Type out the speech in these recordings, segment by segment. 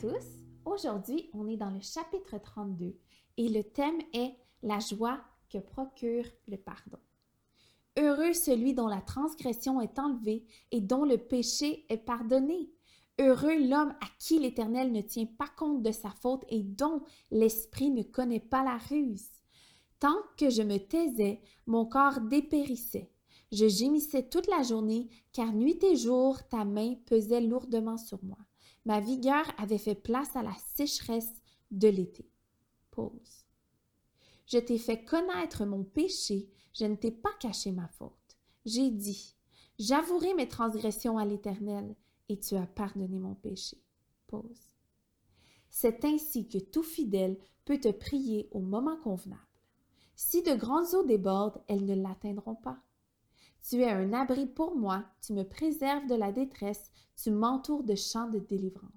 tous! Aujourd'hui, on est dans le chapitre 32 et le thème est la joie que procure le pardon. Heureux celui dont la transgression est enlevée et dont le péché est pardonné. Heureux l'homme à qui l'Éternel ne tient pas compte de sa faute et dont l'Esprit ne connaît pas la ruse. Tant que je me taisais, mon corps dépérissait. Je gémissais toute la journée, car nuit et jour ta main pesait lourdement sur moi. Ma vigueur avait fait place à la sécheresse de l'été. Pause. Je t'ai fait connaître mon péché, je ne t'ai pas caché ma faute. J'ai dit, j'avouerai mes transgressions à l'Éternel, et tu as pardonné mon péché. Pause. C'est ainsi que tout fidèle peut te prier au moment convenable. Si de grandes eaux débordent, elles ne l'atteindront pas. Tu es un abri pour moi, tu me préserves de la détresse, tu m'entoures de champs de délivrance.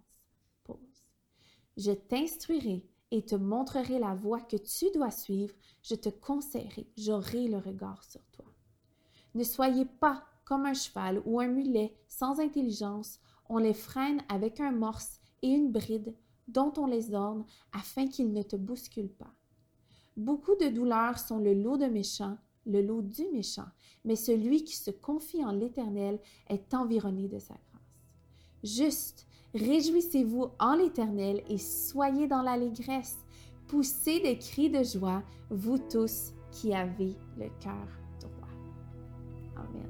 Je t'instruirai et te montrerai la voie que tu dois suivre, je te conseillerai, j'aurai le regard sur toi. Ne soyez pas comme un cheval ou un mulet sans intelligence, on les freine avec un morse et une bride dont on les orne afin qu'ils ne te bousculent pas. Beaucoup de douleurs sont le lot de méchants, le lot du méchant, mais celui qui se confie en l'Éternel est environné de sa grâce. Juste, réjouissez-vous en l'Éternel et soyez dans l'allégresse. Poussez des cris de joie, vous tous qui avez le cœur droit. Amen.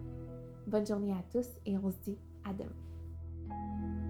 Bonne journée à tous et on se dit à demain.